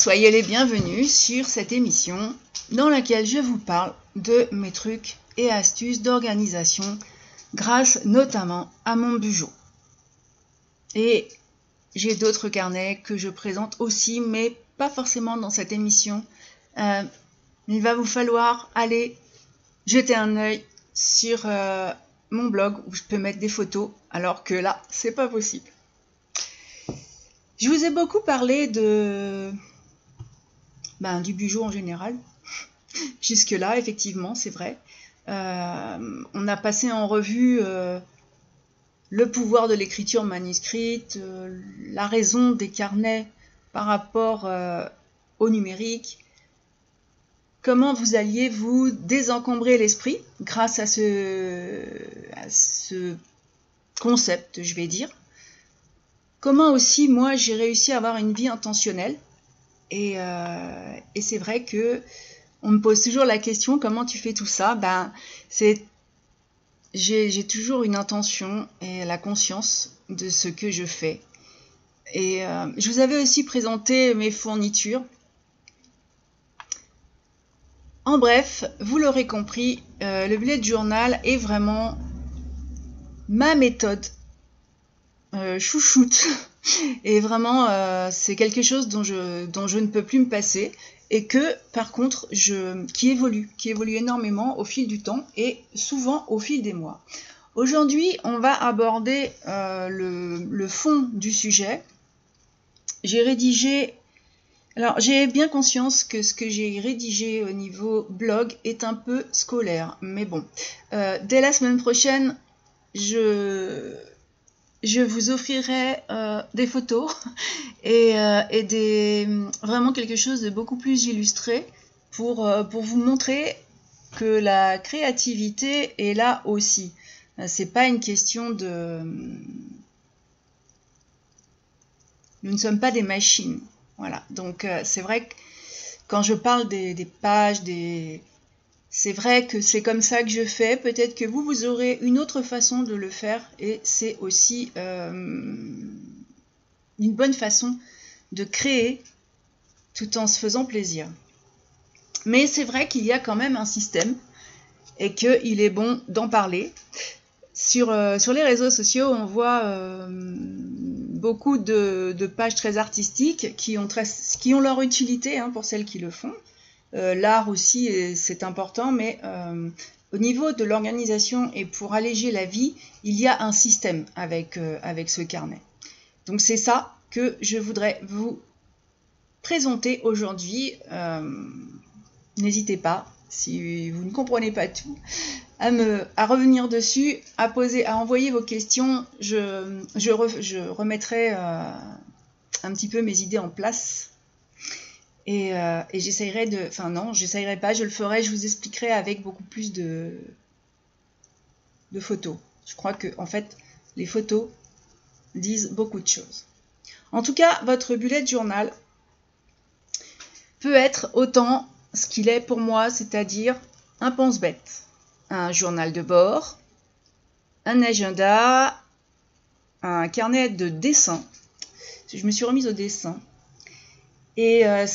Soyez les bienvenus sur cette émission dans laquelle je vous parle de mes trucs et astuces d'organisation grâce notamment à mon bugeot. Et j'ai d'autres carnets que je présente aussi, mais pas forcément dans cette émission. Euh, il va vous falloir aller jeter un œil sur euh, mon blog où je peux mettre des photos, alors que là, c'est pas possible. Je vous ai beaucoup parlé de ben, du bugeot en général. Jusque-là, effectivement, c'est vrai. Euh, on a passé en revue euh, le pouvoir de l'écriture manuscrite, euh, la raison des carnets par rapport au numérique, comment vous alliez vous désencombrer l'esprit grâce à ce, à ce concept, je vais dire? Comment aussi, moi, j'ai réussi à avoir une vie intentionnelle. Et, euh, et c'est vrai que on me pose toujours la question comment tu fais tout ça? Ben, c'est j'ai toujours une intention et la conscience de ce que je fais. Et euh, je vous avais aussi présenté mes fournitures. En bref, vous l'aurez compris, euh, le bullet journal est vraiment ma méthode chouchoute. Et vraiment, euh, c'est quelque chose dont je, dont je ne peux plus me passer. Et que, par contre, je, qui évolue, qui évolue énormément au fil du temps et souvent au fil des mois. Aujourd'hui, on va aborder euh, le, fond du sujet. J'ai rédigé alors, j'ai bien conscience que ce que j'ai rédigé au niveau blog est un peu scolaire, mais bon. Euh, dès la semaine prochaine, je, je vous offrirai euh, des photos et, euh, et, des, vraiment quelque chose de beaucoup plus illustré pour, euh, vous montrer que la créativité est là aussi. C'est pas une question de. Nous ne sommes pas des machines. Voilà. Donc c'est vrai que quand je parle des pages, des, c'est vrai que c'est comme ça que je fais. Peut-être que vous, vous aurez une autre façon de le faire et c'est aussi euh, une bonne façon de créer tout en se faisant plaisir. Mais c'est vrai qu'il y a quand même un système et qu'il est bon d'en parler. Sur, euh, sur, les réseaux sociaux, on voit euh, beaucoup de, pages très artistiques qui ont, qui ont leur utilité hein, pour celles qui le font. Euh, l'art aussi, c'est important, mais euh, au niveau de l'organisation et pour alléger la vie, il y a un système avec, euh, avec ce carnet. Donc c'est ça que je voudrais vous présenter aujourd'hui. N'hésitez pas, si vous ne comprenez pas tout, à revenir dessus, à poser, à envoyer vos questions. Je, je, je remettrai un petit peu mes idées en place et, euh, j'essayerai de. Enfin, non, j'essayerai pas, je le ferai, je vous expliquerai avec beaucoup plus de, de photos. Je crois que, en fait, les photos disent beaucoup de choses. En tout cas, votre bullet journal peut être autant ce qu'il est pour moi, c'est-à-dire un pense-bête, un journal de bord, un agenda, un carnet de dessin. Je me suis remise au dessin et euh,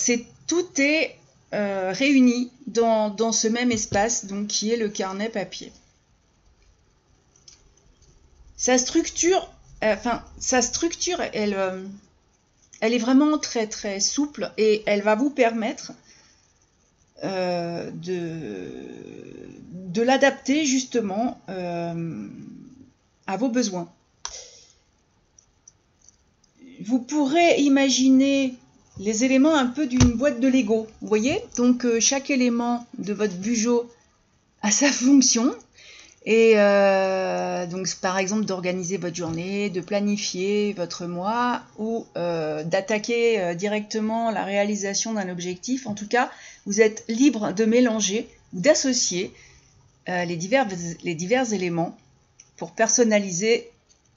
tout est euh, réuni dans, ce même espace, donc qui est le carnet papier. Sa structure, euh, enfin, sa structure, elle, est vraiment très très souple et elle va vous permettre de l'adapter justement à vos besoins. Vous pourrez imaginer les éléments un peu d'une boîte de Lego. Vous voyez Donc euh, chaque élément de votre bugeot a sa fonction. Et euh, donc par exemple d'organiser votre journée, de planifier votre mois ou euh, d'attaquer directement la réalisation d'un objectif. En tout cas, vous êtes libre de mélanger ou d'associer les, divers, les divers éléments pour personnaliser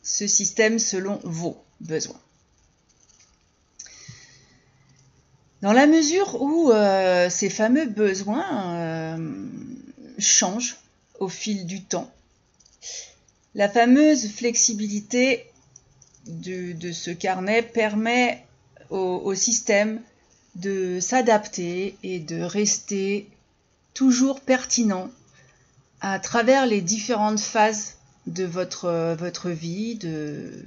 ce système selon vos besoins. Dans la mesure où euh, ces fameux besoins euh, changent au fil du temps, la fameuse flexibilité de, ce carnet permet au, système de s'adapter et de rester toujours pertinent à travers les différentes phases de votre, votre vie, de,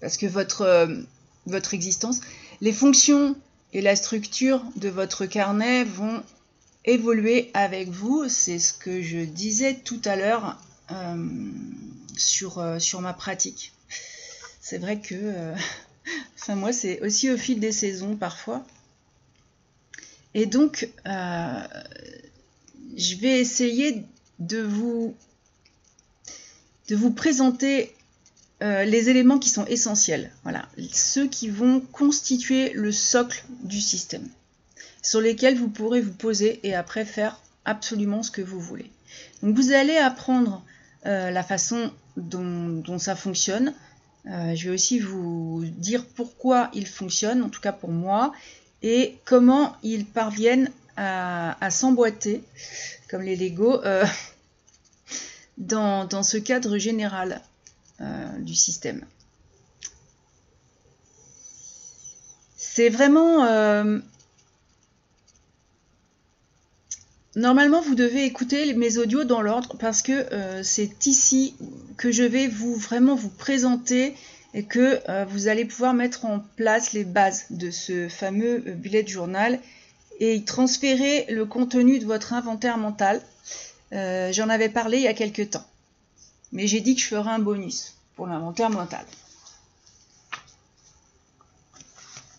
parce que votre, votre existence, les fonctions et la structure de votre carnet vont évoluer avec vous. C'est ce que je disais tout à l'heure euh, sur, euh, sur ma pratique. C'est vrai que, euh, moi, c'est aussi au fil des saisons parfois. Et donc, je vais essayer de vous, de vous présenter les éléments qui sont essentiels. Voilà, ceux qui vont constituer le socle du système, sur lesquels vous pourrez vous poser et après faire absolument ce que vous voulez. Donc vous allez apprendre euh, la façon dont, ça fonctionne. Euh, je vais aussi vous dire pourquoi il fonctionne, en tout cas pour moi, et comment ils parviennent à, s'emboîter, comme les Lego, euh, dans, ce cadre général du système. C'est vraiment Normalement, vous devez écouter mes audios dans l'ordre parce que euh, c'est ici que je vais vous vraiment vous présenter et que euh, vous allez pouvoir mettre en place les bases de ce fameux euh, bullet journal et transférer le contenu de votre inventaire mental. J'en avais parlé il y a quelques temps, mais j'ai dit que je ferai un bonus pour l'inventaire mental.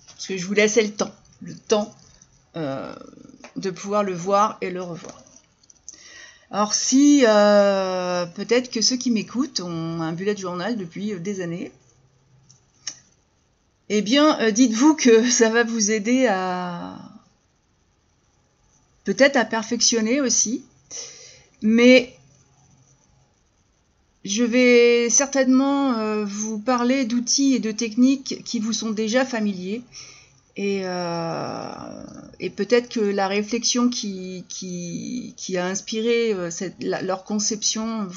Parce que je vous laissais le temps, le temps de pouvoir le voir et le revoir. Alors si euh, peut-être que ceux qui m'écoutent ont un bullet journal depuis euh, des années, eh bien euh, dites-vous que ça va vous aider à peut-être à perfectionner aussi, mais je vais certainement vous parler d'outils et de techniques qui vous sont déjà familiers euh, et, peut-être que la réflexion qui, a inspiré euh, leur conception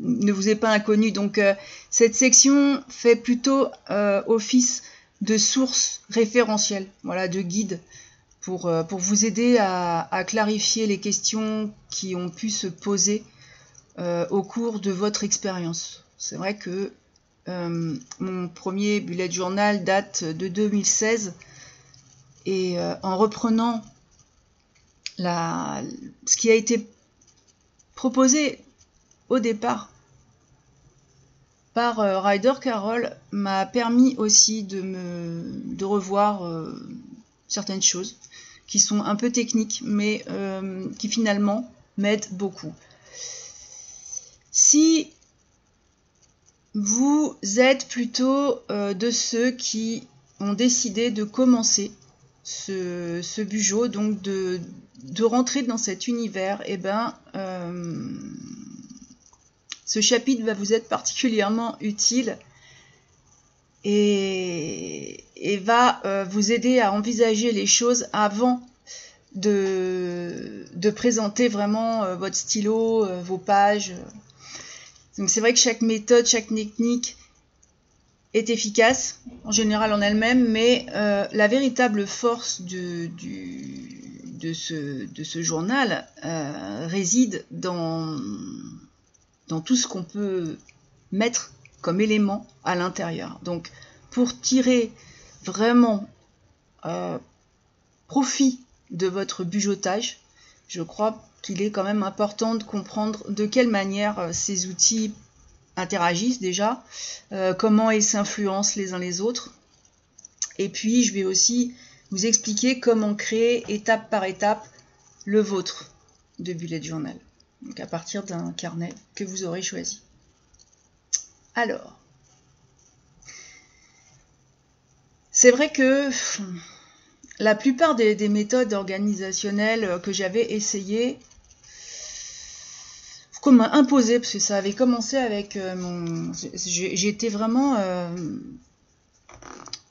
ne vous est pas inconnue. Donc euh, cette section fait plutôt office de source référentielle, voilà, de guide, pour, vous aider à, clarifier les questions qui ont pu se poser au cours de votre expérience. C'est vrai que euh, mon premier bullet journal date de 2016 et euh, en reprenant ce qui a été proposé au départ par euh, Ryder Carroll m'a permis aussi de revoir certaines choses qui sont un peu techniques mais qui finalement m'aident beaucoup. Si vous êtes plutôt euh, de ceux qui ont décidé de commencer ce, bugeot, donc de, rentrer dans cet univers, eh ben, euh, ce chapitre va vous être particulièrement utile et, va euh, vous aider à envisager les choses avant de présenter vraiment votre stylo, vos pages. Donc c'est vrai que chaque méthode, chaque technique est efficace en général en elle-même, mais euh, la véritable force de, ce, journal euh, réside dans, tout ce qu'on peut mettre comme élément à l'intérieur. Donc pour tirer vraiment euh, profit de votre bujotage, je crois qu'il est quand même important de comprendre de quelle manière euh, ces outils interagissent déjà, euh, comment ils s'influencent les uns les autres. Et puis, je vais aussi vous expliquer comment créer étape par étape le vôtre de bullet journal. Donc à partir d'un carnet que vous aurez choisi. Alors, c'est vrai que la plupart des, des méthodes organisationnelles que j'avais essayées comme imposé, parce que ça avait commencé avec euh, mon. J'étais vraiment euh,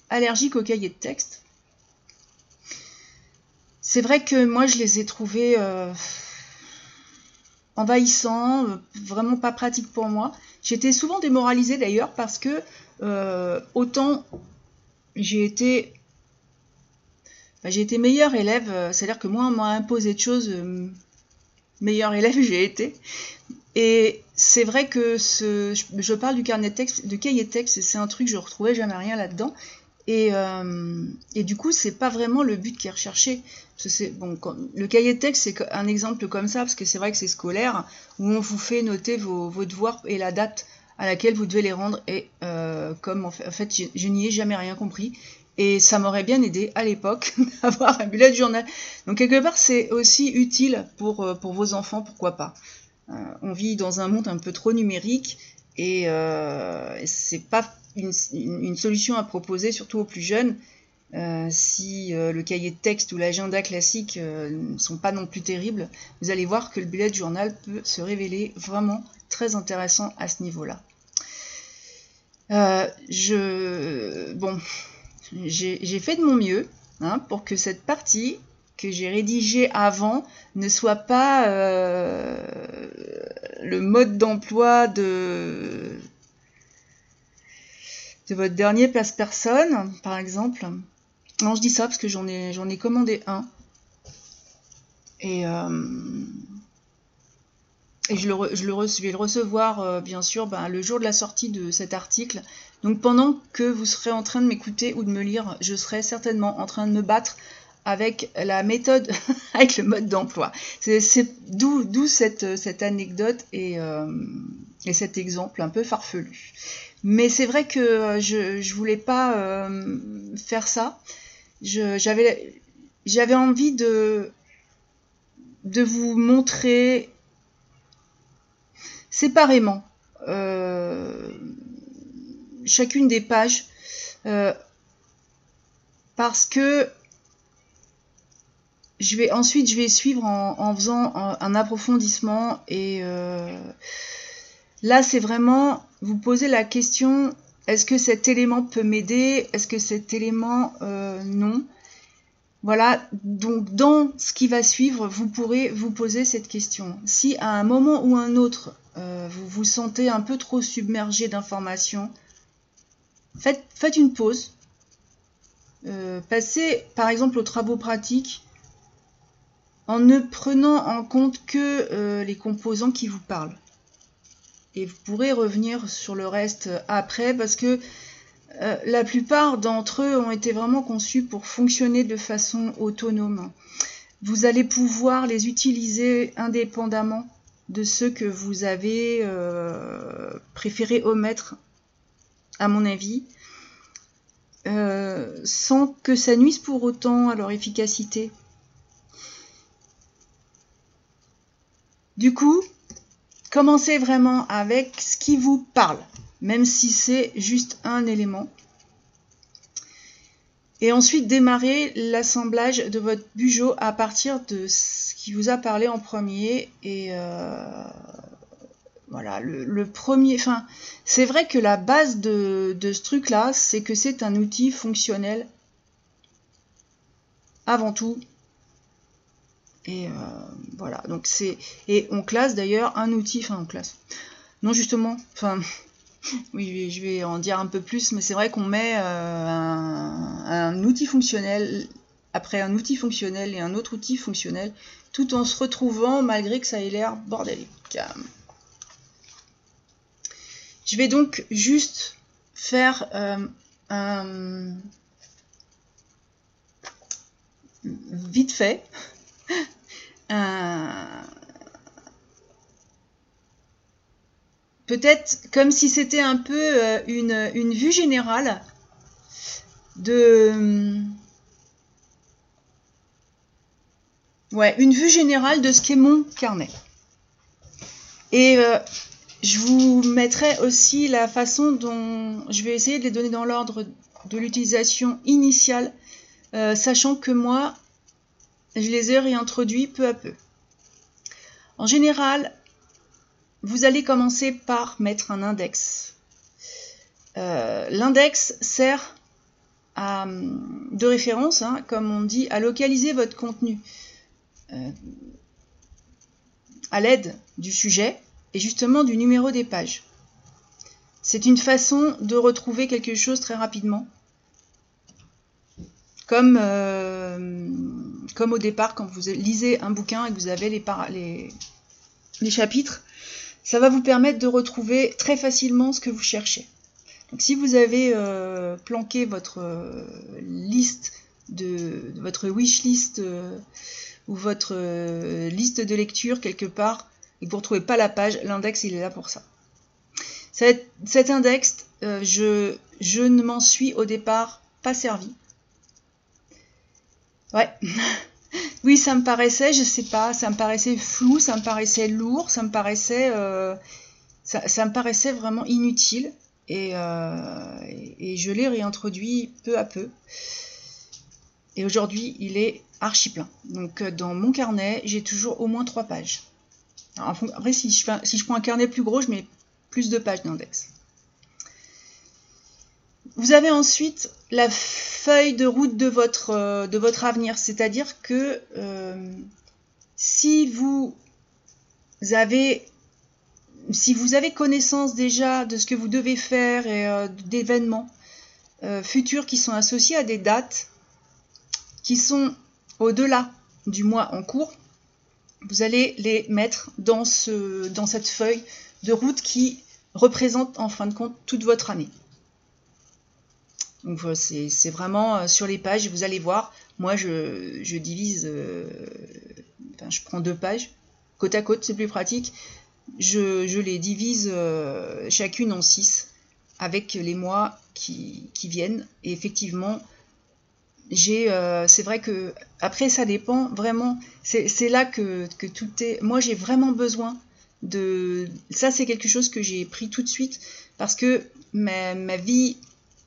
allergique aux cahiers de texte. C'est vrai que moi, je les ai trouvés. Euh, envahissant, vraiment pas pratique pour moi. J'étais souvent démoralisée d'ailleurs parce que autant j'ai été bah, j'ai été meilleure élève, c'est-à-dire que moi on m'a imposé de choses, meilleure élève j'ai été. Et c'est vrai que ce, je parle du carnet de texte, de cahier de texte, c'est un truc, je retrouvais jamais rien là-dedans. Et, euh, du coup, c'est pas vraiment le but qui est recherché. le cahier de texte, c'est un exemple comme ça, parce que c'est vrai que c'est scolaire, où on vous fait noter vos, devoirs et la date à laquelle vous devez les rendre. Et euh, comme en fait, en fait je n'y ai jamais rien compris. Et ça m'aurait bien aidé à l'époque d'avoir un bullet journal. Donc quelque part, c'est aussi utile pour, euh, vos enfants, pourquoi pas. Euh, on vit dans un monde un peu trop numérique et euh, c'est pas une, solution à proposer, surtout aux plus jeunes. Si le cahier de texte ou l'agenda classique ne sont pas non plus terribles, vous allez voir que le bullet journal peut se révéler vraiment très intéressant à ce niveau-là. je, bon, j'ai fait de mon mieux hein, pour que cette partie que j'ai rédigée avant ne soit pas euh, le mode d'emploi de, votre dernier place personne, par exemple. Non, je dis ça parce que j'en ai, commandé un. Et, euh, je, le, vais le recevoir, euh, bien sûr, ben, le jour de la sortie de cet article. Donc pendant que vous serez en train de m'écouter ou de me lire, je serai certainement en train de me battre avec la méthode, avec le mode d'emploi. C'est d'où cette, anecdote et, euh, et, cet exemple un peu farfelu. Mais c'est vrai que je ne voulais pas euh, faire ça. J'avais envie de, vous montrer séparément euh, chacune des pages parce que je vais ensuite je vais suivre en, faisant un, approfondissement et euh, là c'est vraiment vous poser la question est-ce que cet élément peut m'aider? Est-ce que cet élément euh, non? Voilà donc dans ce qui va suivre vous pourrez vous poser cette question. Si à un moment ou un autre euh, vous vous sentez un peu trop submergé d'informations faites, une pause passez par exemple aux travaux pratiques en ne prenant en compte que euh, les composants qui vous parlent. Et vous pourrez revenir sur le reste après parce que euh, la plupart d'entre eux ont été vraiment conçus pour fonctionner de façon autonome. Vous allez pouvoir les utiliser indépendamment de ceux que vous avez euh, préféré omettre, à mon avis, sans que ça nuise pour autant à leur efficacité. Du coup, commencez vraiment avec ce qui vous parle, même si c'est juste un élément. Et ensuite, démarrez l'assemblage de votre bugeot à partir de ce qui vous a parlé en premier. Et euh, voilà, le, premier. Enfin, c'est vrai que la base de, ce truc-là, c'est que c'est un outil fonctionnel avant tout et euh, voilà, donc c'est. Et on classe d'ailleurs un outil, enfin on classe. Non, justement, enfin, oui, je vais en dire un peu plus, mais c'est vrai qu'on met euh, un, outil fonctionnel après un outil fonctionnel et un autre outil fonctionnel, tout en se retrouvant malgré que ça ait l'air bordélique. Je vais donc juste faire euh, un vite fait peut-être comme si c'était un peu euh, une, vue générale de ouais une vue générale de ce qu'est mon carnet. Et euh, je vous mettrai aussi la façon dont je vais essayer de les donner dans l'ordre de l'utilisation initiale euh, sachant que moi je les ai réintroduits peu à peu. En général, vous allez commencer par mettre un index. Euh, l'index sert à, de référence, hein, comme on dit, à localiser votre contenu. Euh, à l'aide du sujet et justement du numéro des pages. C'est une façon de retrouver quelque chose très rapidement. Comme, euh, comme au départ, quand vous lisez un bouquin et que vous avez les, les, les chapitres, ça va vous permettre de retrouver très facilement ce que vous cherchez. Donc si vous avez euh, planqué votre euh, liste de, votre wish list ou votre liste de lecture quelque part et vous ne retrouvez pas la page, l'index il est là pour ça. Cet, index, je, je ne m'en suis au départ pas servi. Ouais. Oui, ça me paraissait, je sais pas, ça me paraissait flou, ça me paraissait lourd, ça me paraissait, euh, vraiment inutile. Euh, et, je l'ai réintroduit peu à peu. Et aujourd'hui, il est archi plein. Donc, euh, dans mon carnet, j'ai toujours au moins trois pages. Après, si je, si je prends un carnet plus gros, je mets plus de pages d'index. Vous avez ensuite la feuille de route de votre, euh, de votre avenir, c'est-à-dire que euh, si vous avez si vous avez connaissance déjà de ce que vous devez faire et euh, d'événements futurs qui sont associés à des dates qui sont au-delà du mois en cours, vous allez les mettre dans, ce, dans cette feuille de route qui représente en fin de compte toute votre année. Donc c'est vraiment euh, sur les pages, vous allez voir, moi je, divise, euh, enfin je prends deux pages, côte à côte, c'est plus pratique. Je, les divise euh, chacune en six avec les mois qui, viennent. Et effectivement, j'ai, c'est vrai que après ça dépend vraiment. C'est là que, tout est. Moi j'ai vraiment besoin de. Ça c'est quelque chose que j'ai pris tout de suite parce que ma, vie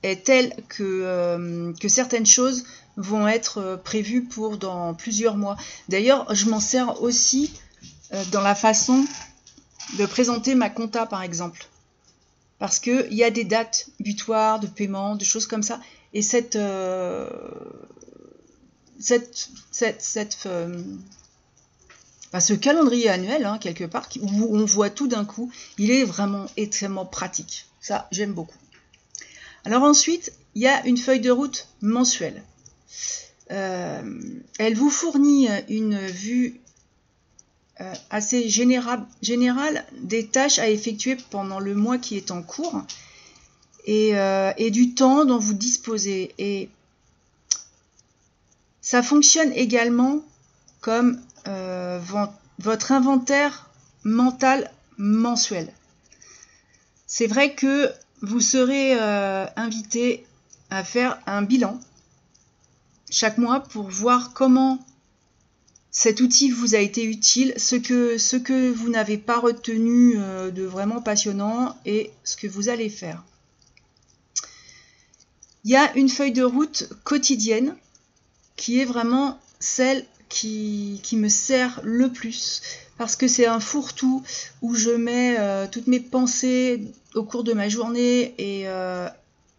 est telle que, euh, que certaines choses vont être euh, prévues pour dans plusieurs mois. D'ailleurs, je m'en sers aussi euh, dans la façon de présenter ma compta, par exemple. Parce qu'il y a des dates butoirs de paiement, de choses comme ça. Et cette, cette, cette, cette bah, ce calendrier annuel, hein, quelque part, où on voit tout d'un coup, il est vraiment extrêmement pratique. Ça, j'aime beaucoup. Alors ensuite, il y a une feuille de route mensuelle. Euh, elle vous fournit une vue euh, assez générale des tâches à effectuer pendant le mois qui est en cours et, euh, du temps dont vous disposez. Et ça fonctionne également comme votre inventaire mental mensuel. C'est vrai que vous serez euh, invité à faire un bilan chaque mois pour voir comment cet outil vous a été utile, ce que, ce que vous n'avez pas retenu euh, de vraiment passionnant et ce que vous allez faire. Il y a une feuille de route quotidienne qui est vraiment celle qui, me sert le plus parce que c'est un fourre-tout où je mets euh, toutes mes pensées au cours de ma journée et euh,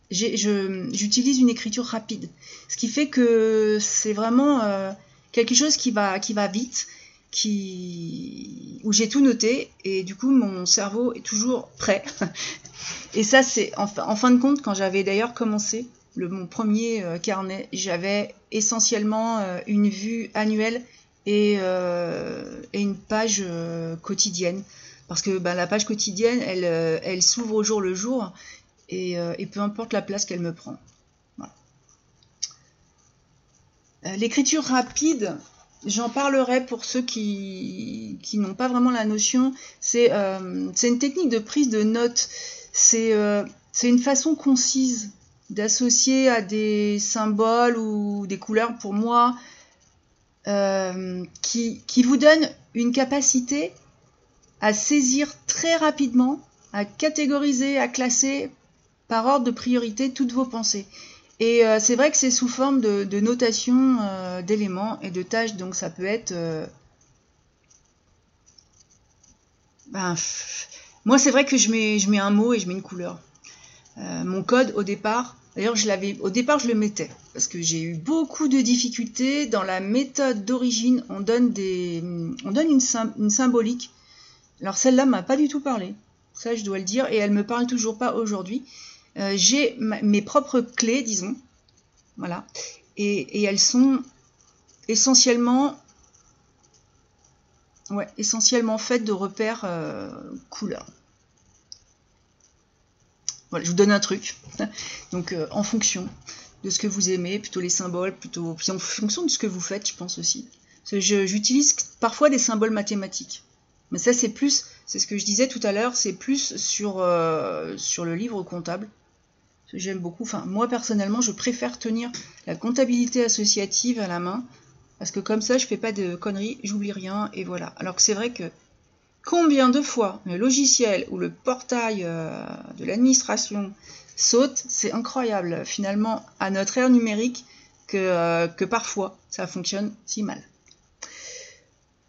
j'utilise une écriture rapide. Ce qui fait que c'est vraiment euh, quelque chose qui va, qui va vite, qui, où j'ai tout noté et du coup mon cerveau est toujours prêt. et ça c'est en, fin de compte quand j'avais d'ailleurs commencé le, mon premier carnet, j'avais essentiellement une vue annuelle euh, et, une page euh, quotidienne. Parce que ben, la page quotidienne, elle, euh, elle s'ouvre au jour le jour et, peu importe la place qu'elle me prend. L'écriture rapide, j'en parlerai pour ceux qui, qui n'ont pas vraiment la notion. C'est une technique de prise de notes. C'est une façon concise d'associer à des symboles ou des couleurs pour moi euh, qui, vous donne une capacité à saisir très rapidement, à catégoriser, à classer par ordre de priorité toutes vos pensées. Et euh, c'est vrai que c'est sous forme de, notation euh, d'éléments et de tâches, donc ça peut être... Ben, moi c'est vrai que je mets un mot et je mets une couleur. Mon code au départ, D'ailleurs, je l'avais, au départ, je le mettais parce que j'ai eu beaucoup de difficultés dans la méthode d'origine. On donne des, on donne une, symbolique Alors celle-là m'a pas du tout parlé, ça je dois le dire, et elle me parle toujours pas aujourd'hui. Euh, j'ai mes propres clés, disons, voilà, et, elles sont essentiellement, ouais, essentiellement faites de repères euh, couleurs. Voilà, je vous donne un truc. Donc euh, en fonction de ce que vous aimez, plutôt les symboles, plutôt puis en fonction de ce que vous faites, je pense aussi. J'utilise parfois des symboles mathématiques. Mais ça, c'est plus, c'est ce que je disais tout à l'heure, c'est plus sur, euh, sur le livre comptable. J'aime beaucoup. Enfin, moi personnellement, je préfère tenir la comptabilité associative à la main parce que comme ça, je fais pas de conneries, j'oublie rien et voilà. Alors que c'est vrai que combien de fois le logiciel ou le portail euh, de l'administration saute, c'est incroyable finalement à notre ère numérique que, euh, parfois ça fonctionne si mal.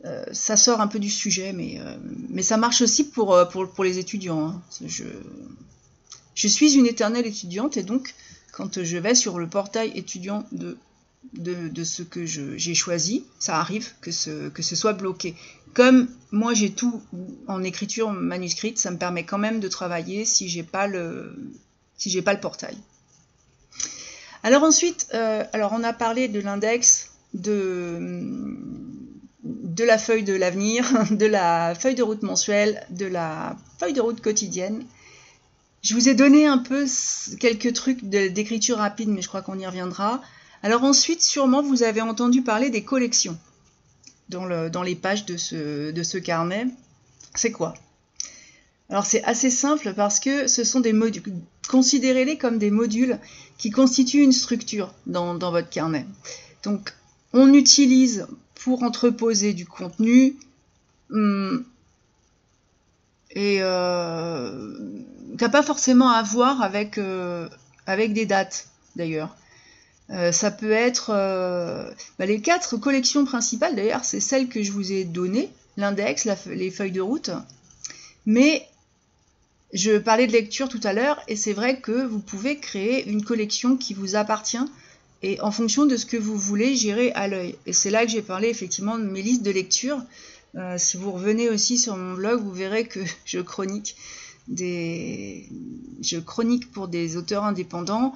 Euh, ça sort un peu du sujet, mais, ça marche aussi pour, les étudiants. Hein. Je, suis une éternelle étudiante et donc quand je vais sur le portail étudiant de, ce que j'ai choisi, ça arrive que ce soit bloqué. Comme moi j'ai tout en écriture manuscrite, ça me permet quand même de travailler si j'ai pas le pas le portail. Alors ensuite, alors on a parlé de l'index, de de la feuille de l'avenir, de la feuille de route mensuelle, de la feuille de route quotidienne. Je vous ai donné un peu quelques trucs d'écriture rapide, mais je crois qu'on y reviendra. Alors ensuite, sûrement, vous avez entendu parler des collections dans, les pages de ce, carnet. C'est quoi? Alors c'est assez simple parce que ce sont des modules. Considérez-les comme des modules qui constituent une structure dans, votre carnet. Donc on utilise pour entreposer du contenu hum, et euh, n'a pas forcément à voir avec, euh, avec des dates d'ailleurs. Euh, ça peut être euh, bah, les quatre collections principales d'ailleurs, c'est celles que je vous ai données, l'index, les feuilles de route. Mais je parlais de lecture tout à l'heure et c'est vrai que vous pouvez créer une collection qui vous appartient et en fonction de ce que vous voulez gérer à l'œil. Et c'est là que j'ai parlé effectivement de mes listes de lecture. Euh, si vous revenez aussi sur mon blog, vous verrez que je chronique des, je chronique pour des auteurs indépendants.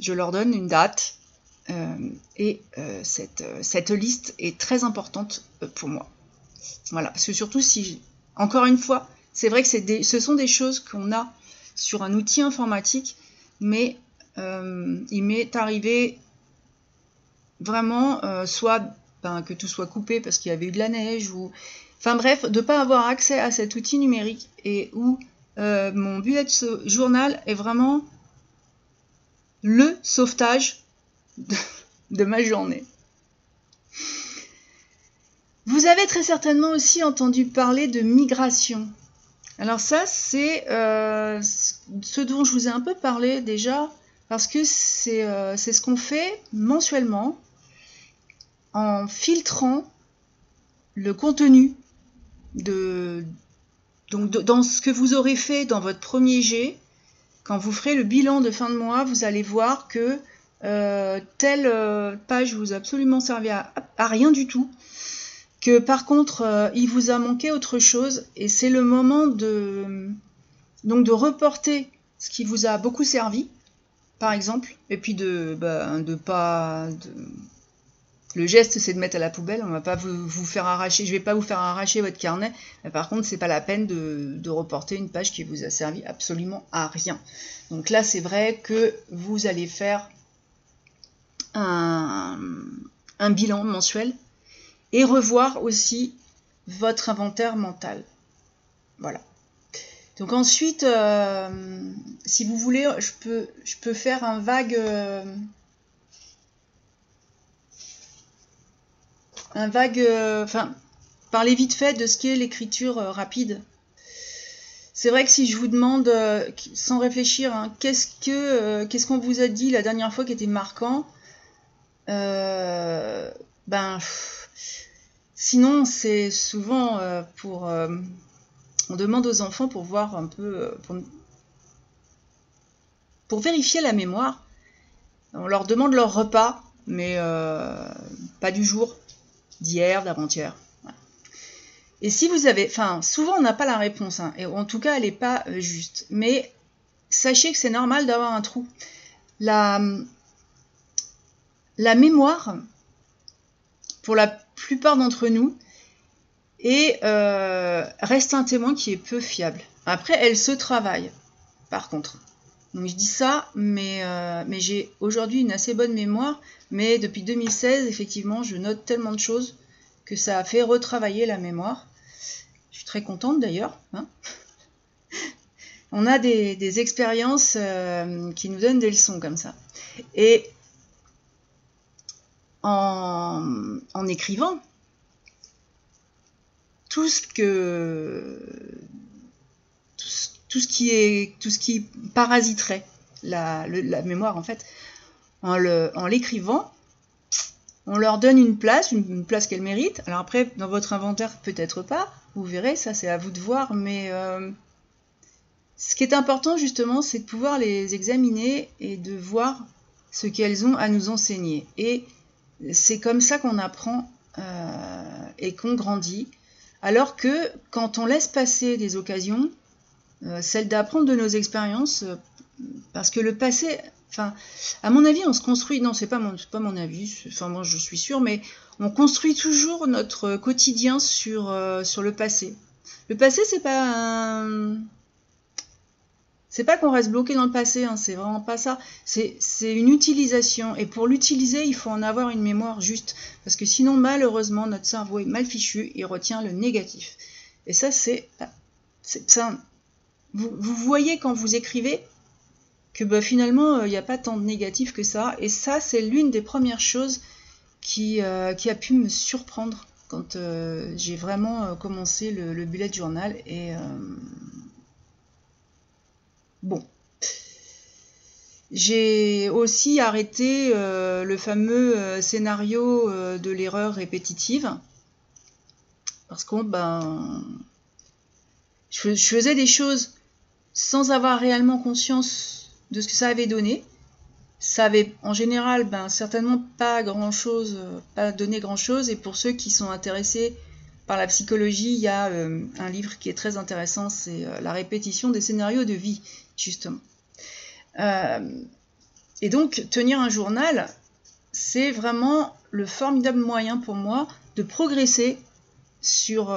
Je leur donne une date euh, et euh, cette, cette, liste est très importante pour moi. Voilà, parce que surtout si, encore une fois, c'est vrai que ce sont des choses qu'on a sur un outil informatique, mais euh, il m'est arrivé vraiment euh, soit ben, que tout soit coupé parce qu'il y avait eu de la neige ou enfin bref de ne pas avoir accès à cet outil numérique et où euh, mon bullet journal est vraiment le sauvetage de, ma journée. Vous avez très certainement aussi entendu parler de migration. Alors ça, c'est ce dont je vous ai un peu parlé déjà parce que euh, c'est ce qu'on fait mensuellement en filtrant le contenu de, donc dans ce que vous aurez fait dans votre premier jet. Quand vous ferez le bilan de fin de mois, vous allez voir que euh, telle euh, page vous a absolument servi à, rien du tout. Que par contre, il vous a manqué autre chose et c'est le moment de, donc de reporter ce qui vous a beaucoup servi par exemple, et puis de, bah, de pas. Le geste, c'est de mettre à la poubelle. On va pas vous, faire arracher. Je vais pas vous faire arracher votre carnet. Par contre, c'est pas la peine de, reporter une page qui vous a servi absolument à rien. Donc là, c'est vrai que vous allez faire un, bilan mensuel et revoir aussi votre inventaire mental. Voilà. Donc ensuite, euh, si vous voulez, je peux, je peux faire un vague... Euh, un vague... Euh, enfin, parler vite fait de ce qu'est l'écriture rapide. C'est vrai que si je vous demande, sans réfléchir, hein, qu'est-ce que qu'on vous a dit la dernière fois qui était marquant, ben, sinon c'est souvent pour on demande aux enfants pour voir un peu, euh, pour, vérifier la mémoire. On leur demande leur repas, mais euh, pas du jour, d'hier, d'avant-hier. Et si vous avez, enfin, souvent on n'a pas la réponse, hein, et en tout cas elle n'est pas euh, juste. Mais sachez que c'est normal d'avoir un trou. La, la mémoire, pour la plupart d'entre nous, euh, reste un témoin qui est peu fiable. Après, elle se travaille, par contre. Donc je dis ça, mais, euh, mais j'ai aujourd'hui une assez bonne mémoire, mais depuis 2016, effectivement, je note tellement de choses que ça a fait retravailler la mémoire. Je suis très contente d'ailleurs. Hein. On a des, expériences euh, qui nous donnent des leçons comme ça. Et en, écrivant, tout ce que tout, ce qui parasiterait la, mémoire en fait en l'écrivant on leur donne une place, une, place qu'elle mérite. Alors après, dans votre inventaire, peut-être pas. Vous verrez, ça c'est à vous de voir. Mais euh, ce qui est important justement, c'est de pouvoir les examiner et de voir ce qu'elles ont à nous enseigner. Et c'est comme ça qu'on apprend euh, et qu'on grandit. Alors que quand on laisse passer des occasions, celle d'apprendre de nos expériences, parce que le passé Enfin, à mon avis, on se construit. Non, c'est pas mon, pas mon avis. Enfin, moi, je suis sûre, mais on construit toujours notre quotidien sur, euh, sur le passé. Le passé, c'est pas un... C'est pas qu'on reste bloqué dans le passé, hein, c'est vraiment pas ça. C'est une utilisation. Et pour l'utiliser, il faut en avoir une mémoire juste. Parce que sinon, malheureusement, notre cerveau est mal fichu, il retient le négatif. Et ça, c'est. ça. Vous, voyez quand vous écrivez, que bah, finalement, euh, il n'y a pas tant de négatif que ça. Et ça, c'est l'une des premières choses qui, euh, a pu me surprendre quand euh, j'ai vraiment commencé le, bullet journal. Et bon. J'ai aussi arrêté le fameux scénario de l'erreur répétitive. Parce que ben, je faisais des choses sans avoir réellement conscience de ce que ça avait donné. Ça avait en général ben, certainement pas grand chose, euh, pas donné grand chose. Et pour ceux qui sont intéressés par la psychologie, il y a euh, un livre qui est très intéressant, c'est euh, La répétition des scénarios de vie, justement. et donc, tenir un journal, c'est vraiment le formidable moyen pour moi de progresser sur,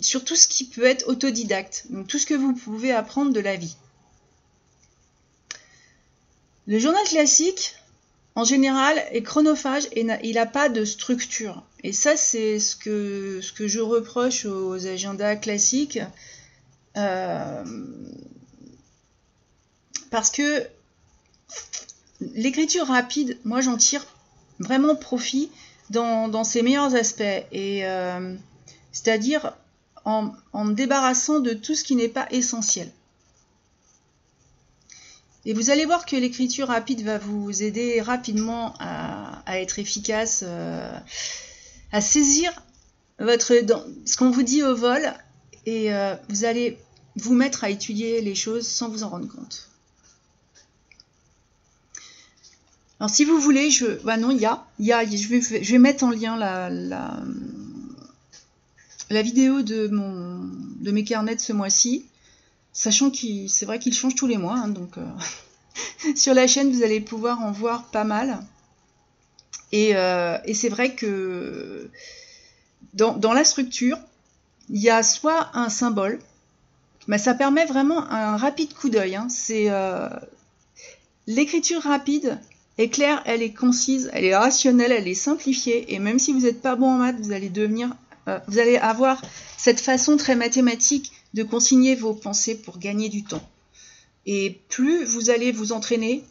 sur tout ce qui peut être autodidacte, donc tout ce que vous pouvez apprendre de la vie. Le journal classique, en général, est chronophage et il n'a pas de structure. Et ça, c'est ce que, ce que je reproche aux agendas classiques. Euh, parce que l'écriture rapide, moi, j'en tire vraiment profit dans, ses meilleurs aspects. Et euh, c'est-à-dire en, me débarrassant de tout ce qui n'est pas essentiel. Et vous allez voir que l'écriture rapide va vous aider rapidement à, être efficace, euh, à saisir votre, ce qu'on vous dit au vol, et euh, vous allez vous mettre à étudier les choses sans vous en rendre compte. Alors si vous voulez, je, bah non, il y a, y a je, vais, mettre en lien la, la vidéo de, mes carnets de ce mois-ci. Sachant que c'est vrai qu'il change tous les mois, hein, donc euh, sur la chaîne vous allez pouvoir en voir pas mal. Et, euh, c'est vrai que dans, la structure, il y a soit un symbole, mais ça permet vraiment un rapide coup d'œil. Hein. C'est euh, l'écriture rapide est claire, elle est concise, elle est rationnelle, elle est simplifiée. Et même si vous n'êtes pas bon en maths, vous allez devenir, vous allez avoir cette façon très mathématique de consigner vos pensées pour gagner du temps. Et plus vous allez vous entraîner,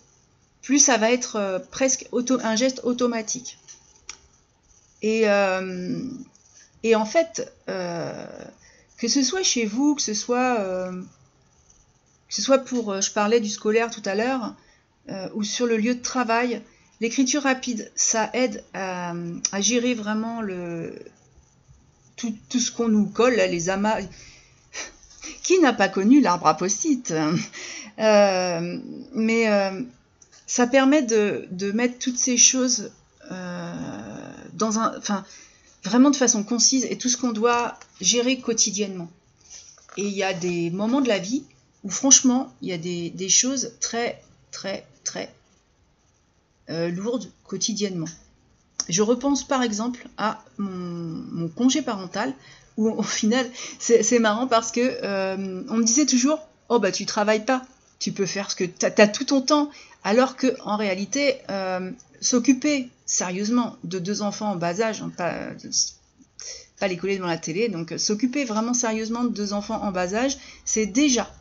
plus ça va être euh, presque un geste automatique. Et, euh, en fait, euh, que ce soit chez vous, que ce soit pour, je parlais du scolaire tout à l'heure, ou sur le lieu de travail, l'écriture rapide, ça aide à, gérer vraiment le, tout, tout ce qu'on nous colle, les amas qui n'a pas connu l'arbre à post-it euh, Mais euh, ça permet de, mettre toutes ces choses euh, dans un. Enfin, vraiment de façon concise et tout ce qu'on doit gérer quotidiennement. Et il y a des moments de la vie où franchement, il y a des, choses très, très, très lourdes quotidiennement. Je repense par exemple à mon, congé parental, où au final, c'est marrant parce que euh, on me disait toujours Oh bah tu travailles pas, tu peux faire ce que tu as, tout ton temps. Alors que en réalité, euh, s'occuper sérieusement de deux enfants en bas âge, hein, pas, les coller devant la télé, donc s'occuper vraiment sérieusement de deux enfants en bas âge, c'est déjà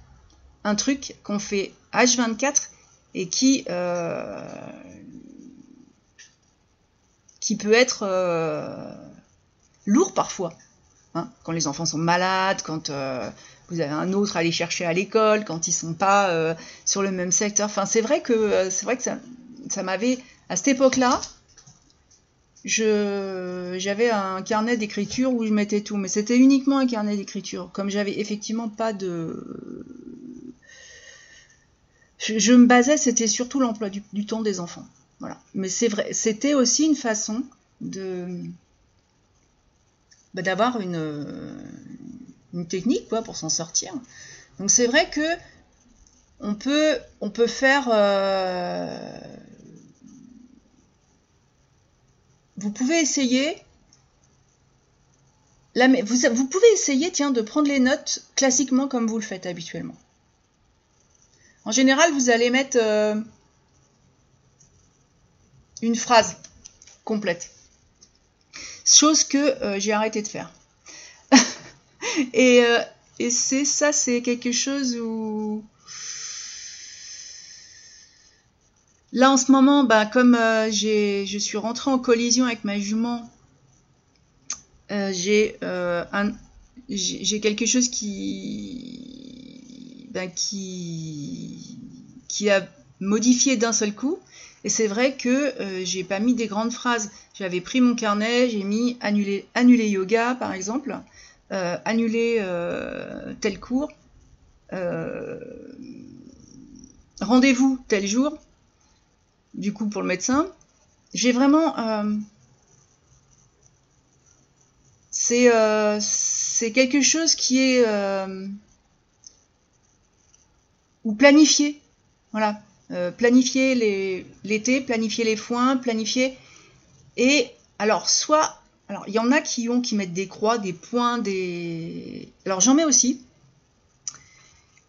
un truc qu'on fait H24 et qui, euh, qui peut être euh, lourd parfois. Hein, quand les enfants sont malades, quand euh, vous avez un autre à aller chercher à l'école, quand ils sont pas sur le même secteur. Enfin, c'est vrai que c'est vrai que ça, ça m'avait à cette époque-là, j'avais un carnet d'écriture où je mettais tout, mais c'était uniquement un carnet d'écriture. Comme j'avais effectivement pas de je, me basais, c'était surtout l'emploi du, temps des enfants. Mais c'est vrai, c'était aussi une façon bah, d'avoir une, technique quoi, pour s'en sortir. Donc c'est vrai que on peut, faire. Euh, vous pouvez essayer. Vous pouvez essayer, tiens, de prendre les notes classiquement comme vous le faites habituellement. En général, vous allez mettre euh, une phrase complète. Chose que euh, j'ai arrêté de faire. Euh, et, c'est ça, c'est quelque chose où... Là, en ce moment, bah, comme je suis rentrée en collision avec ma jument, j'ai quelque chose ben, qui, qui a modifié d'un seul coup. Et c'est vrai que euh, j'ai pas mis des grandes phrases. J'avais pris mon carnet, j'ai mis annuler, yoga par exemple, euh, annuler euh, tel cours, rendez-vous tel jour, du coup pour le médecin. J'ai vraiment. c'est quelque chose qui est ou planifier. Voilà. Euh, planifier l'été, planifier les foins, planifier. Et alors, soit. Alors, il y en a qui ont qui mettent des croix, des points, des. Alors, j'en mets aussi.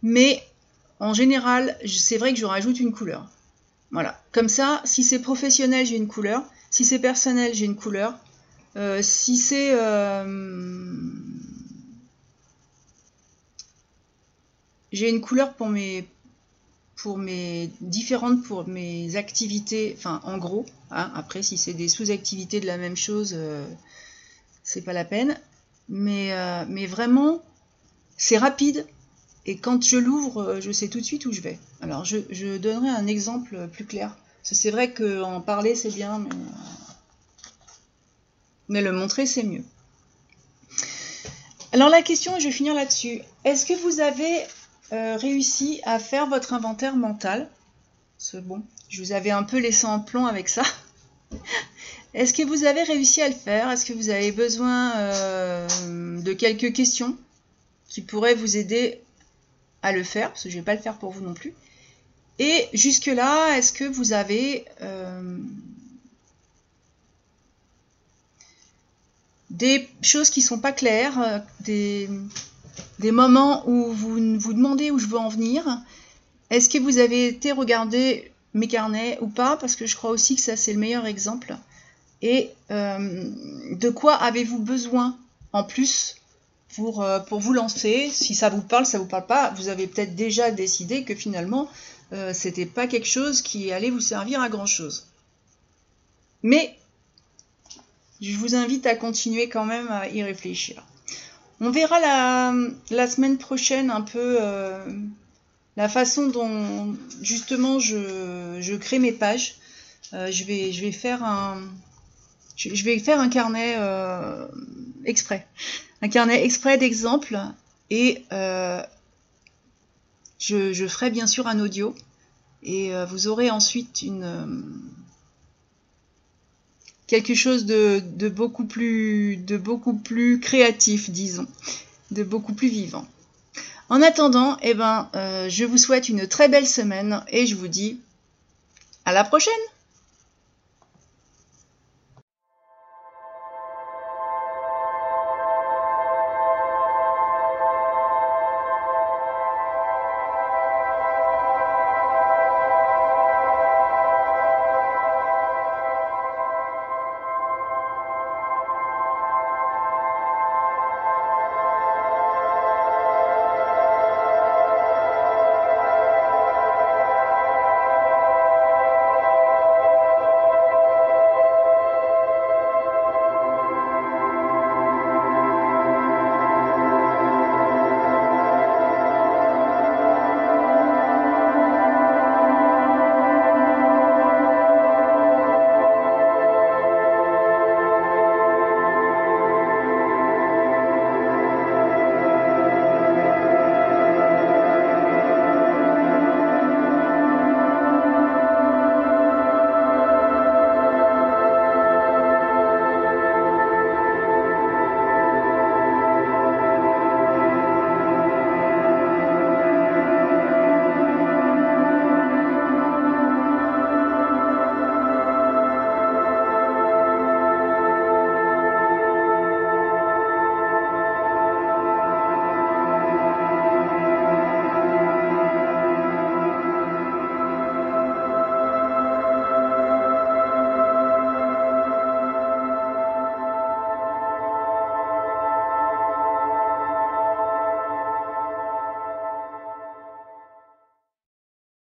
Mais en général, c'est vrai que je rajoute une couleur. Voilà. Comme ça, si c'est professionnel, j'ai une couleur. Si c'est personnel, j'ai une couleur. Euh, si c'est. Euh, J'ai une couleur pour mes, pour mes différentes pour mes activités, enfin en gros. Hein, après, si c'est des sous-activités de la même chose, euh, c'est pas la peine. Mais, euh, mais vraiment, c'est rapide. Et quand je l'ouvre, euh, je sais tout de suite où je vais. Alors, je, je donnerai un exemple plus clair. C'est vrai qu'en parler, c'est bien, mais, mais le montrer, c'est mieux. Alors la question, je vais finir là-dessus. Est-ce que vous avez euh, réussi à faire votre inventaire mental. C'est bon, je vous avais un peu laissé en plomb avec ça. Est-ce que vous avez réussi à le faire? Est-ce que vous avez besoin euh, de quelques questions qui pourraient vous aider à le faire? Parce que je ne vais pas le faire pour vous non plus. Et jusque-là, est-ce que vous avez euh, des choses qui ne sont pas claires, des moments où vous vous demandez où je veux en venir. Est-ce que vous avez été regarder mes carnets ou pas? Parce que je crois aussi que ça, c'est le meilleur exemple. Et euh, de quoi avez-vous besoin en plus pour, euh, pour vous lancer? Si ça vous parle, ça vous parle pas, vous avez peut-être déjà décidé que finalement, euh, c'était pas quelque chose qui allait vous servir à grand chose. Mais je vous invite à continuer quand même à y réfléchir. On verra la, semaine prochaine un peu euh, la façon dont justement je, crée mes pages. Euh, je, vais, faire un, carnet euh, exprès. Un carnet exprès d'exemples et je, ferai bien sûr un audio. Et vous aurez ensuite une, quelque chose de, beaucoup plus, de beaucoup plus créatif, disons, de beaucoup plus vivant. En attendant, eh ben, euh, je vous souhaite une très belle semaine et je vous dis à la prochaine